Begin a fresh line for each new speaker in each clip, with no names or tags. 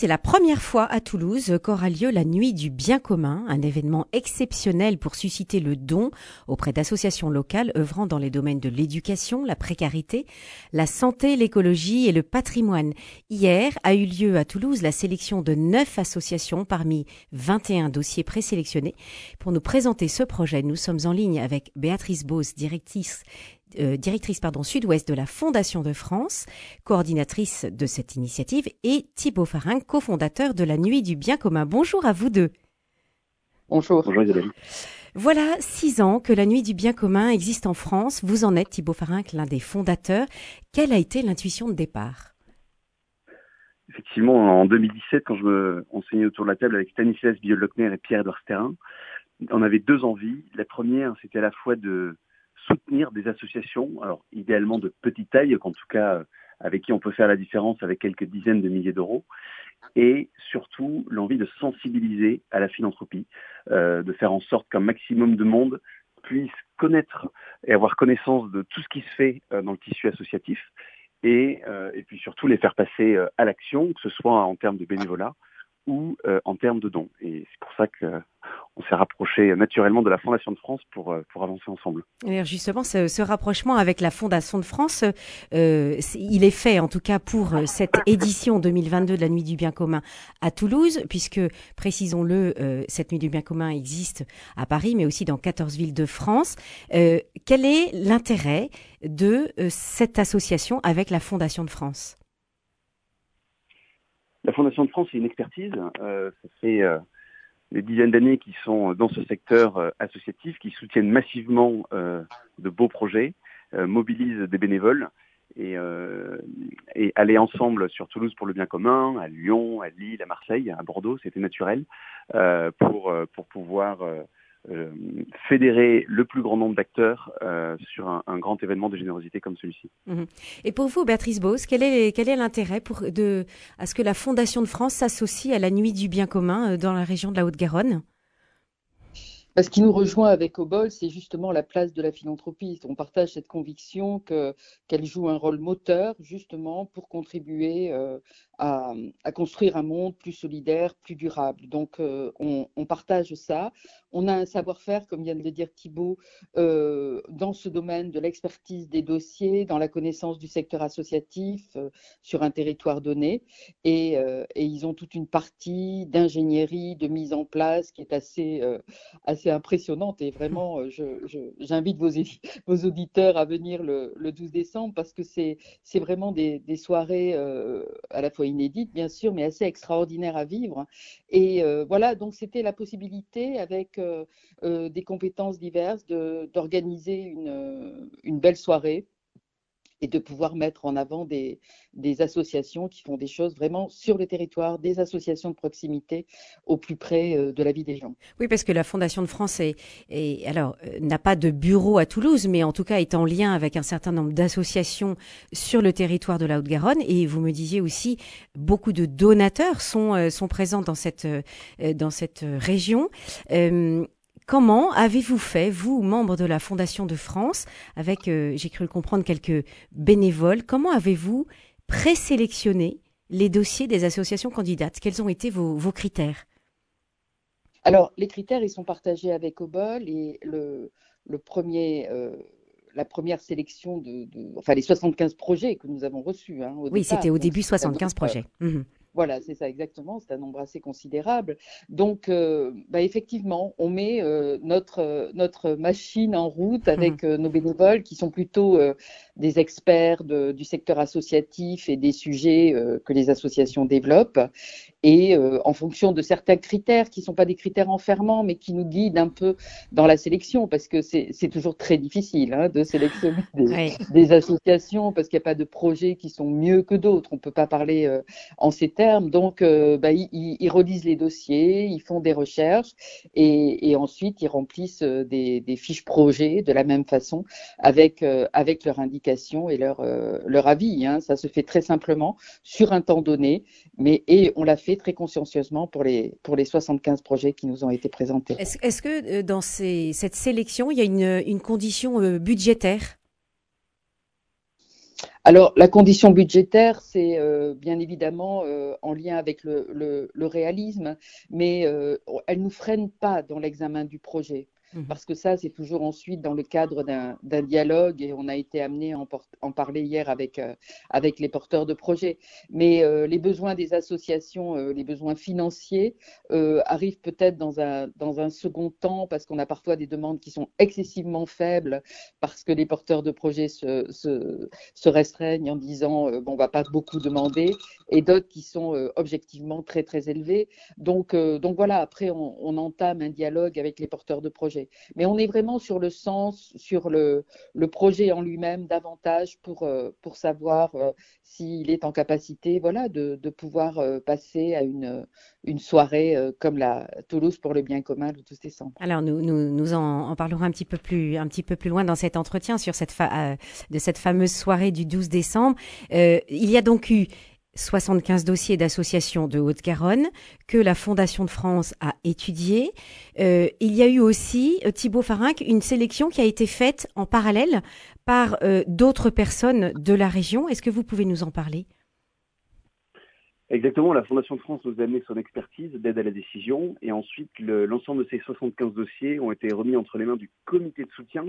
C'est la première fois à Toulouse qu'aura lieu la Nuit du bien commun, un événement exceptionnel pour susciter le don auprès d'associations locales œuvrant dans les domaines de l'éducation, la précarité, la santé, l'écologie et le patrimoine. Hier a eu lieu à Toulouse la sélection de neuf associations parmi 21 dossiers présélectionnés. Pour nous présenter ce projet, nous sommes en ligne avec Béatrice Beauce, directrice euh, directrice pardon, sud-ouest de la Fondation de France, coordinatrice de cette initiative, et Thibaut Farin, cofondateur de la Nuit du Bien commun. Bonjour à vous deux.
Bonjour. Bonjour
Isabelle. Voilà six ans que la Nuit du Bien commun existe en France. Vous en êtes, Thibaut Farin, l'un des fondateurs. Quelle a été l'intuition de départ?
Effectivement, en 2017, quand je me enseignais autour de la table avec Stanislas Biolochner et Pierre-Edouard Sterrin, on avait deux envies. La première, c'était à la fois de soutenir des associations, alors idéalement de petite taille, qu'en tout cas euh, avec qui on peut faire la différence avec quelques dizaines de milliers d'euros, et surtout l'envie de sensibiliser à la philanthropie, euh, de faire en sorte qu'un maximum de monde puisse connaître et avoir connaissance de tout ce qui se fait euh, dans le tissu associatif, et, et puis surtout les faire passer à l'action, que ce soit en termes de bénévolat ou en termes de dons. Et c'est pour ça que s'est rapproché naturellement de la Fondation de France pour, euh, pour avancer ensemble.
Alors justement, ce, rapprochement avec la Fondation de France, euh, il est fait en tout cas pour euh, cette édition 2022 de la Nuit du Bien commun à Toulouse, puisque, précisons-le, cette Nuit du Bien commun existe à Paris, mais aussi dans 14 villes de France. quel est l'intérêt de cette association avec la Fondation de France?
La Fondation de France, c'est une expertise. ça fait des dizaines d'années qui sont dans ce secteur euh, associatif, qui soutiennent massivement euh, de beaux projets, euh, mobilisent des bénévoles et, et aller ensemble sur Toulouse pour le bien commun, à Lyon, à Lille, à Marseille, à Bordeaux, c'était naturel pour pour pouvoir euh, fédérer le plus grand nombre d'acteurs euh, sur un, grand événement de générosité comme celui-ci.
Mhm. Et pour vous, Béatrice Bose, quel est, quel est l'intérêt pour de, à ce que la Fondation de France s'associe à la Nuit du bien commun euh, dans la région de la Haute-Garonne?
Ce qui nous rejoint avec Obol, c'est justement la place de la philanthropie. On partage cette conviction qu'elle joue un rôle moteur justement pour contribuer à, construire un monde plus solidaire, plus durable. Donc, euh, on, partage ça. On a un savoir-faire, comme vient de le dire Thibault, euh, dans ce domaine de l'expertise des dossiers, dans la connaissance du secteur associatif euh, sur un territoire donné. Et, ils ont toute une partie d'ingénierie, de mise en place qui est assez, assez impressionnante. Et vraiment, j'invite vos, auditeurs à venir le, 12 décembre parce que c'est vraiment des soirées à la fois inédite, bien sûr, mais assez extraordinaire à vivre. Et euh, voilà, donc c'était la possibilité, avec euh, euh, des compétences diverses, d'organiser une, une belle soirée et de pouvoir mettre en avant des, des, associations qui font des choses vraiment sur le territoire, des associations de proximité au plus près euh, de la vie des gens.
Oui, parce que la Fondation de France est, alors euh, n'a pas de bureau à Toulouse, mais en tout cas est en lien avec un certain nombre d'associations sur le territoire de la Haute-Garonne. Et vous me disiez aussi beaucoup de donateurs sont euh, sont présents dans cette dans cette région. Comment avez-vous fait, vous, membres de la Fondation de France, avec, euh, j'ai cru le comprendre, quelques bénévoles, comment avez-vous présélectionné les dossiers des associations candidates? Quels ont été vos, critères?
Alors, les critères, ils sont partagés avec Obol et le, premier. Euh, la première sélection de, enfin les 75 projets que nous avons reçus. Hein,
oui, c'était au début 75 projets.
Mmh voilà, c'est ça exactement, c'est un nombre assez considérable. Donc, euh, bah, effectivement, on met euh, notre, euh, notre machine en route mmh avec nos bénévoles qui sont plutôt des experts du secteur associatif et des sujets que les associations développent et en fonction de certains critères qui ne sont pas des critères enfermants, mais qui nous guident un peu dans la sélection, parce que c'est toujours très difficile hein, de sélectionner des, associations, parce qu'il n'y a pas de projets qui sont mieux que d'autres. On ne peut pas parler en ces termes. Donc, euh, bah, ils, ils, relisent les dossiers, ils font des recherches, et, et ensuite ils remplissent des, des, fiches projets de la même façon, avec, avec leur indication et leur, leur avis. Hein. Ça se fait très simplement sur un temps donné, mais et on l'a fait très consciencieusement pour les, pour les 75 projets qui nous ont été présentés.
Est-ce que euh, dans ces, cette sélection, il y a une, une condition euh, budgétaire?
Alors, la condition budgétaire, c'est euh, bien évidemment euh, en lien avec le, réalisme, mais euh, elle ne nous freine pas dans l'examen du projet. Mhm. Parce que ça, c'est toujours ensuite dans le cadre d'un dialogue et on a été amené à en, parler hier avec, euh, avec les porteurs de projets. Mais euh, les besoins des associations, euh, les besoins financiers arrivent peut-être dans un, dans un second temps parce qu'on a parfois des demandes qui sont excessivement faibles parce que les porteurs de projets se, se, restreignent en disant bon, on va pas beaucoup demander et d'autres qui sont objectivement très, très élevés. Donc, donc voilà, après, on, on entame un dialogue avec les porteurs de projets. Mais on est vraiment sur le sens, sur le, projet en lui-même davantage pour, euh, pour savoir euh, s'il est en capacité voilà, de, pouvoir euh, passer à une, une soirée comme la Toulouse pour le bien commun le 12 décembre.
Alors nous, nous, nous en, parlerons un petit, peu plus, un petit peu plus loin dans cet entretien sur cette de cette fameuse soirée du 12 décembre. il y a donc eu 75 dossiers d'associations de Haute-Garonne que la Fondation de France a étudiés. Euh, il y a eu aussi, euh, Thibaut Farinck, une sélection qui a été faite en parallèle par euh, d'autres personnes de la région. Est-ce que vous pouvez nous en parler?
Exactement, la Fondation de France nous a amené son expertise d'aide à la décision et ensuite l'ensemble de ces 75 dossiers ont été remis entre les mains du comité de soutien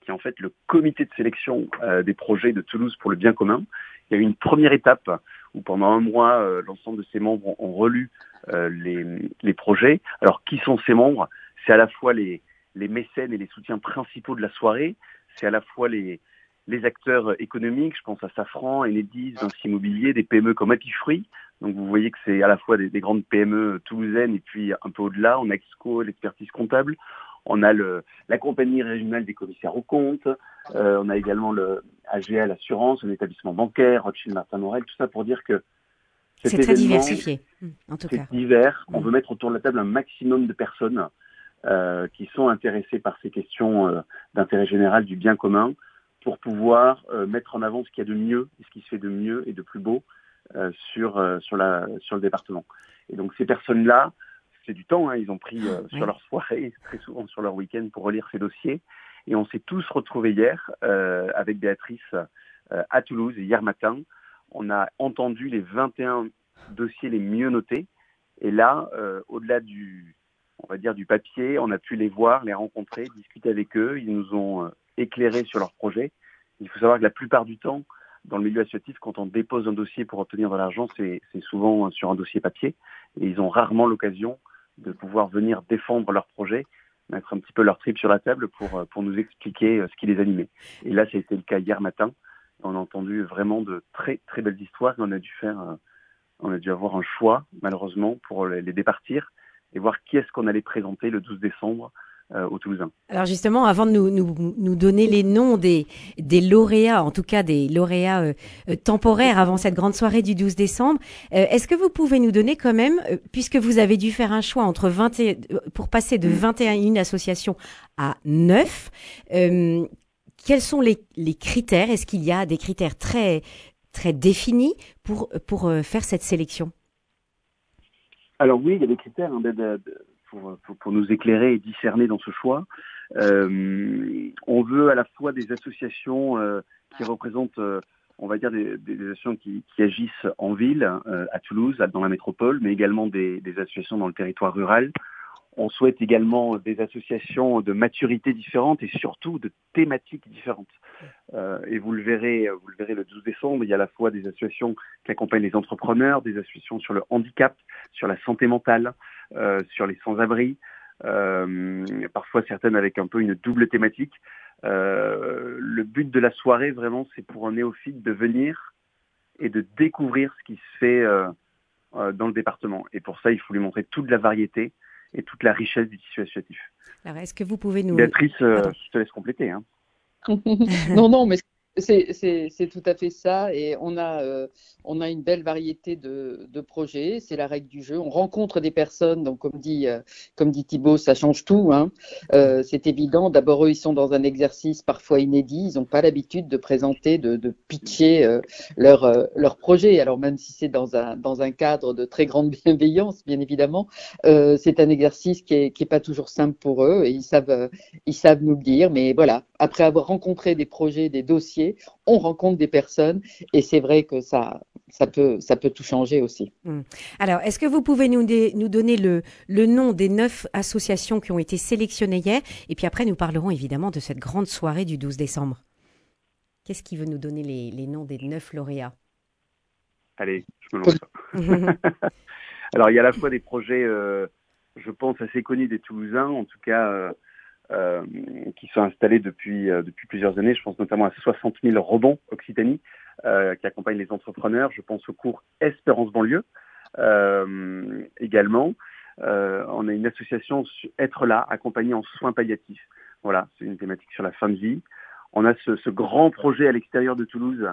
qui est en fait le comité de sélection des projets de Toulouse pour le bien commun. Il y a eu une première étape où pendant un mois, euh, l'ensemble de ses membres ont relu euh, les, les, projets. Alors, qui sont ces membres? C'est à la fois les, les mécènes et les soutiens principaux de la soirée, c'est à la fois les, les acteurs économiques, je pense à Safran, Enedis, Vinci Immobilier, des PME comme Apifruit. Donc vous voyez que c'est à la fois des, des, grandes PME toulousaines et puis un peu au-delà, on a Exco, l'expertise comptable, on a le, la compagnie régionale des commissaires aux comptes, euh, on a également le AGL Assurance, un établissement bancaire, Rothschild Martin Morel, tout ça pour dire que
c'est très diversifié, en tout cas.
C'est divers. On hmm. veut mettre autour de la table un maximum de personnes euh, qui sont intéressées par ces questions euh, d'intérêt général du bien commun pour pouvoir euh, mettre en avant ce qu'il y a de mieux et ce qui se fait de mieux et de plus beau euh, sur sur la sur le département. Et donc ces personnes-là, c'est du temps. Hein, ils ont pris sur leur soirée, très souvent sur leur week-end pour relire ces dossiers. Et on s'est tous retrouvés hier euh, avec Béatrice euh, à Toulouse, hier matin. On a entendu les 21 dossiers les mieux notés. Et là, euh, au-delà du, on va dire, du papier, on a pu les voir, les rencontrer, discuter avec eux. Ils nous ont éclairés sur leur projet. Il faut savoir que la plupart du temps, dans le milieu associatif, quand on dépose un dossier pour obtenir de l'argent, c'est souvent sur un dossier papier. Et ils ont rarement l'occasion de pouvoir venir défendre leur projet mettre un petit peu leur trip sur la table pour, euh, pour nous expliquer euh, ce qui les animait. Et là, ça a été le cas hier matin. On a entendu vraiment de très très belles histoires. On a dû faire, euh, on a dû avoir un choix malheureusement pour les départir et voir qui est-ce qu'on allait présenter le 12 décembre euh,
Alors justement, avant de nous, nous, nous, donner les noms des, des lauréats, en tout cas des lauréats euh, euh, temporaires avant cette grande soirée du 12 décembre, est-ce que vous pouvez nous donner quand même, puisque vous avez dû faire un choix entre 20 et, pour passer de 21 associations à 9, quels sont les, les critères? Est-ce qu'il y a des critères très très définis pour pour faire cette sélection?
Alors oui, il y a des critères hein, d'aide pour, pour, nous éclairer et discerner dans ce choix. Euh, on veut à la fois des associations euh, qui représentent, euh, on va dire, des, associations qui, agissent en ville, euh, à Toulouse, dans la métropole, mais également des, associations dans le territoire rural. On souhaite également des associations de maturité différentes et surtout de thématiques différentes. Euh, et vous le verrez, vous le verrez le 12 décembre, il y a à la fois des associations qui accompagnent les entrepreneurs, des associations sur le handicap, sur la santé mentale, euh, sur les sans-abri, euh, parfois certaines avec un peu une double thématique. Euh, le but de la soirée, vraiment, c'est pour un néophyte de venir et de découvrir ce qui se fait dans le département. Et pour ça, il faut lui montrer toute la variété et toute la richesse du tissu associatif.
Alors, est-ce que vous pouvez nous...
Béatrice, je te laisse compléter. Hein.
non, non, mais c'est tout à fait ça. Et on a, euh, une belle variété de, projets. C'est la règle du jeu. On rencontre des personnes. Donc, comme dit, euh, Thibault, ça change tout. Hein. Euh, c'est évident. D'abord, eux, ils sont dans un exercice parfois inédit. Ils n'ont pas l'habitude de présenter, de, de pitcher euh, leur, projet. Alors, même si c'est dans un, cadre de très grande bienveillance, bien évidemment, c'est un exercice qui est, qui est pas toujours simple pour eux. Et ils savent, ils savent nous le dire. Mais voilà, après avoir rencontré des projets, des dossiers, on rencontre des personnes et c'est vrai que ça, ça peut, ça peut tout changer aussi.
Hum. Alors, est-ce que vous pouvez nous, nous donner le, le nom des neuf associations qui ont été sélectionnées hier? Et puis après, nous parlerons évidemment de cette grande soirée du 12 décembre. Qu'est-ce qui veut nous donner les, les noms des neuf lauréats?
Allez, je me lance. Alors, il y a à la fois des projets, euh, je pense, assez connus des Toulousains, en tout cas, euh, euh, qui sont installés depuis, euh, depuis plusieurs années. Je pense notamment à 60 000 rebonds Occitanie, euh, qui accompagnent les entrepreneurs. Je pense au cours Espérance Banlieue également. on a une association Être là, accompagnée en soins palliatifs. Voilà, c'est une thématique sur la fin de vie. On a ce, ce grand projet à l'extérieur de Toulouse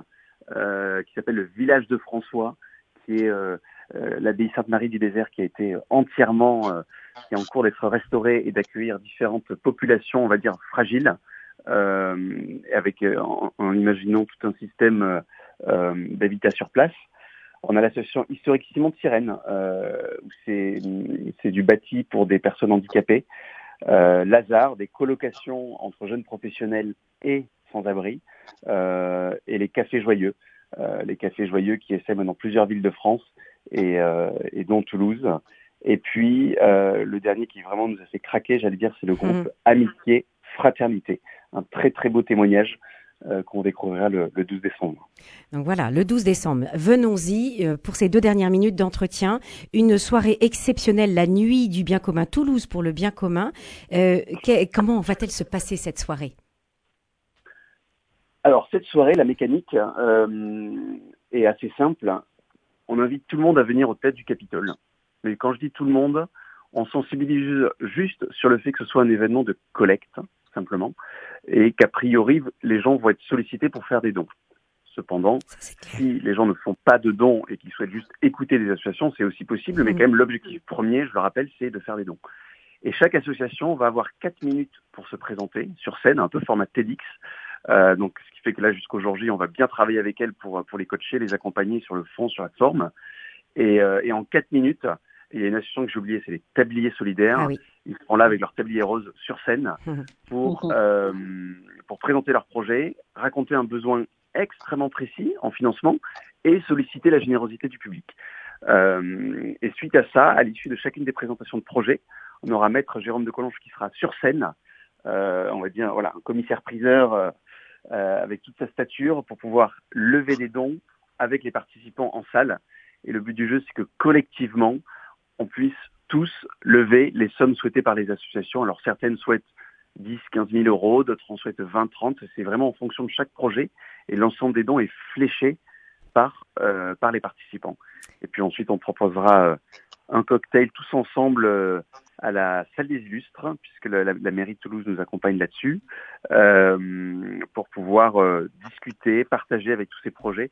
qui s'appelle le Village de François, qui est euh, l'abbaye Sainte-Marie du Désert qui a été entièrement, euh, qui est en cours d'être restaurée et d'accueillir différentes populations, on va dire, fragiles, euh, avec en, en, imaginant tout un système d'habitat sur place. On a l'association historique Simon de Sirène, où c'est du bâti pour des personnes handicapées. Euh, Lazare, des colocations entre jeunes professionnels et sans-abri, euh, et les cafés joyeux, euh, les cafés joyeux qui essaient dans plusieurs villes de France et, euh, et dont Toulouse. Et puis euh, le dernier qui vraiment nous a fait craquer, j'allais dire, c'est le groupe mmh. Amitié Fraternité. Un très très beau témoignage euh, qu'on découvrira le, le, 12 décembre.
Donc voilà, le 12 décembre. Venons-y pour ces deux dernières minutes d'entretien. Une soirée exceptionnelle, la nuit du bien commun, Toulouse pour le bien commun. Euh, comment va-t-elle se passer cette soirée?
Alors cette soirée, la mécanique est assez simple on invite tout le monde à venir au tête du Capitole. Mais quand je dis tout le monde, on sensibilise juste sur le fait que ce soit un événement de collecte, simplement, et qu'a priori, les gens vont être sollicités pour faire des dons. Cependant, si les gens ne font pas de dons et qu'ils souhaitent juste écouter des associations, c'est aussi possible, mais mmh. quand même l'objectif premier, je le rappelle, c'est de faire des dons. Et chaque association va avoir quatre minutes pour se présenter sur scène, un peu format TEDx, euh, donc, ce qui fait que là, jusqu'aujourd'hui, on va bien travailler avec elles pour, pour les coacher, les accompagner sur le fond, sur la forme. Et, euh, et en quatre minutes, il y a une association que j'ai oubliée, c'est les tabliers solidaires. Ah oui. Ils seront là avec leur tablier rose sur scène pour, euh, pour présenter leur projet, raconter un besoin extrêmement précis en financement et solliciter la générosité du public. Euh, et suite à ça, à l'issue de chacune des présentations de projet, on aura maître Jérôme de Collonges qui sera sur scène, euh, on va dire voilà un commissaire priseur euh, euh, avec toute sa stature pour pouvoir lever des dons avec les participants en salle. Et le but du jeu, c'est que collectivement, on puisse tous lever les sommes souhaitées par les associations. Alors certaines souhaitent 10, 15 000 euros, d'autres en souhaitent 20, 30. C'est vraiment en fonction de chaque projet. Et l'ensemble des dons est fléché par, euh, par les participants. Et puis ensuite, on proposera euh, un cocktail tous ensemble euh, à la salle des illustres, puisque la, mairie de Toulouse nous accompagne là-dessus, euh, pour pouvoir euh, discuter, partager avec tous ces projets.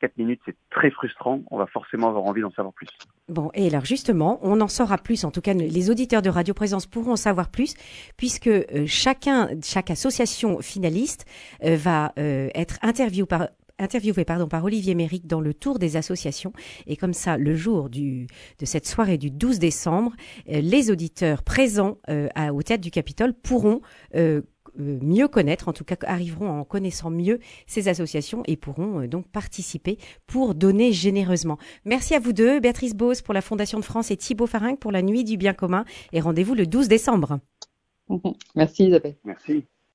4 minutes, c'est très frustrant. On va forcément avoir envie d'en savoir plus.
Bon, et alors justement, on en saura plus. En tout cas, les auditeurs de Radio Présence pourront en savoir plus, puisque euh, chacun, chaque association finaliste va être interviewé par, interviewé pardon, par Olivier Méric dans le tour des associations. Et comme ça, le jour du, de cette soirée du 12 décembre, euh, les auditeurs présents euh, à, au Théâtre du Capitole pourront euh, mieux connaître, en tout cas arriveront en connaissant mieux ces associations et pourront donc participer pour donner généreusement. Merci à vous deux, Béatrice Bose pour la Fondation de France et Thibaut Faringue pour la Nuit du Bien commun et rendez-vous le 12 décembre.
Merci Isabelle.
Merci.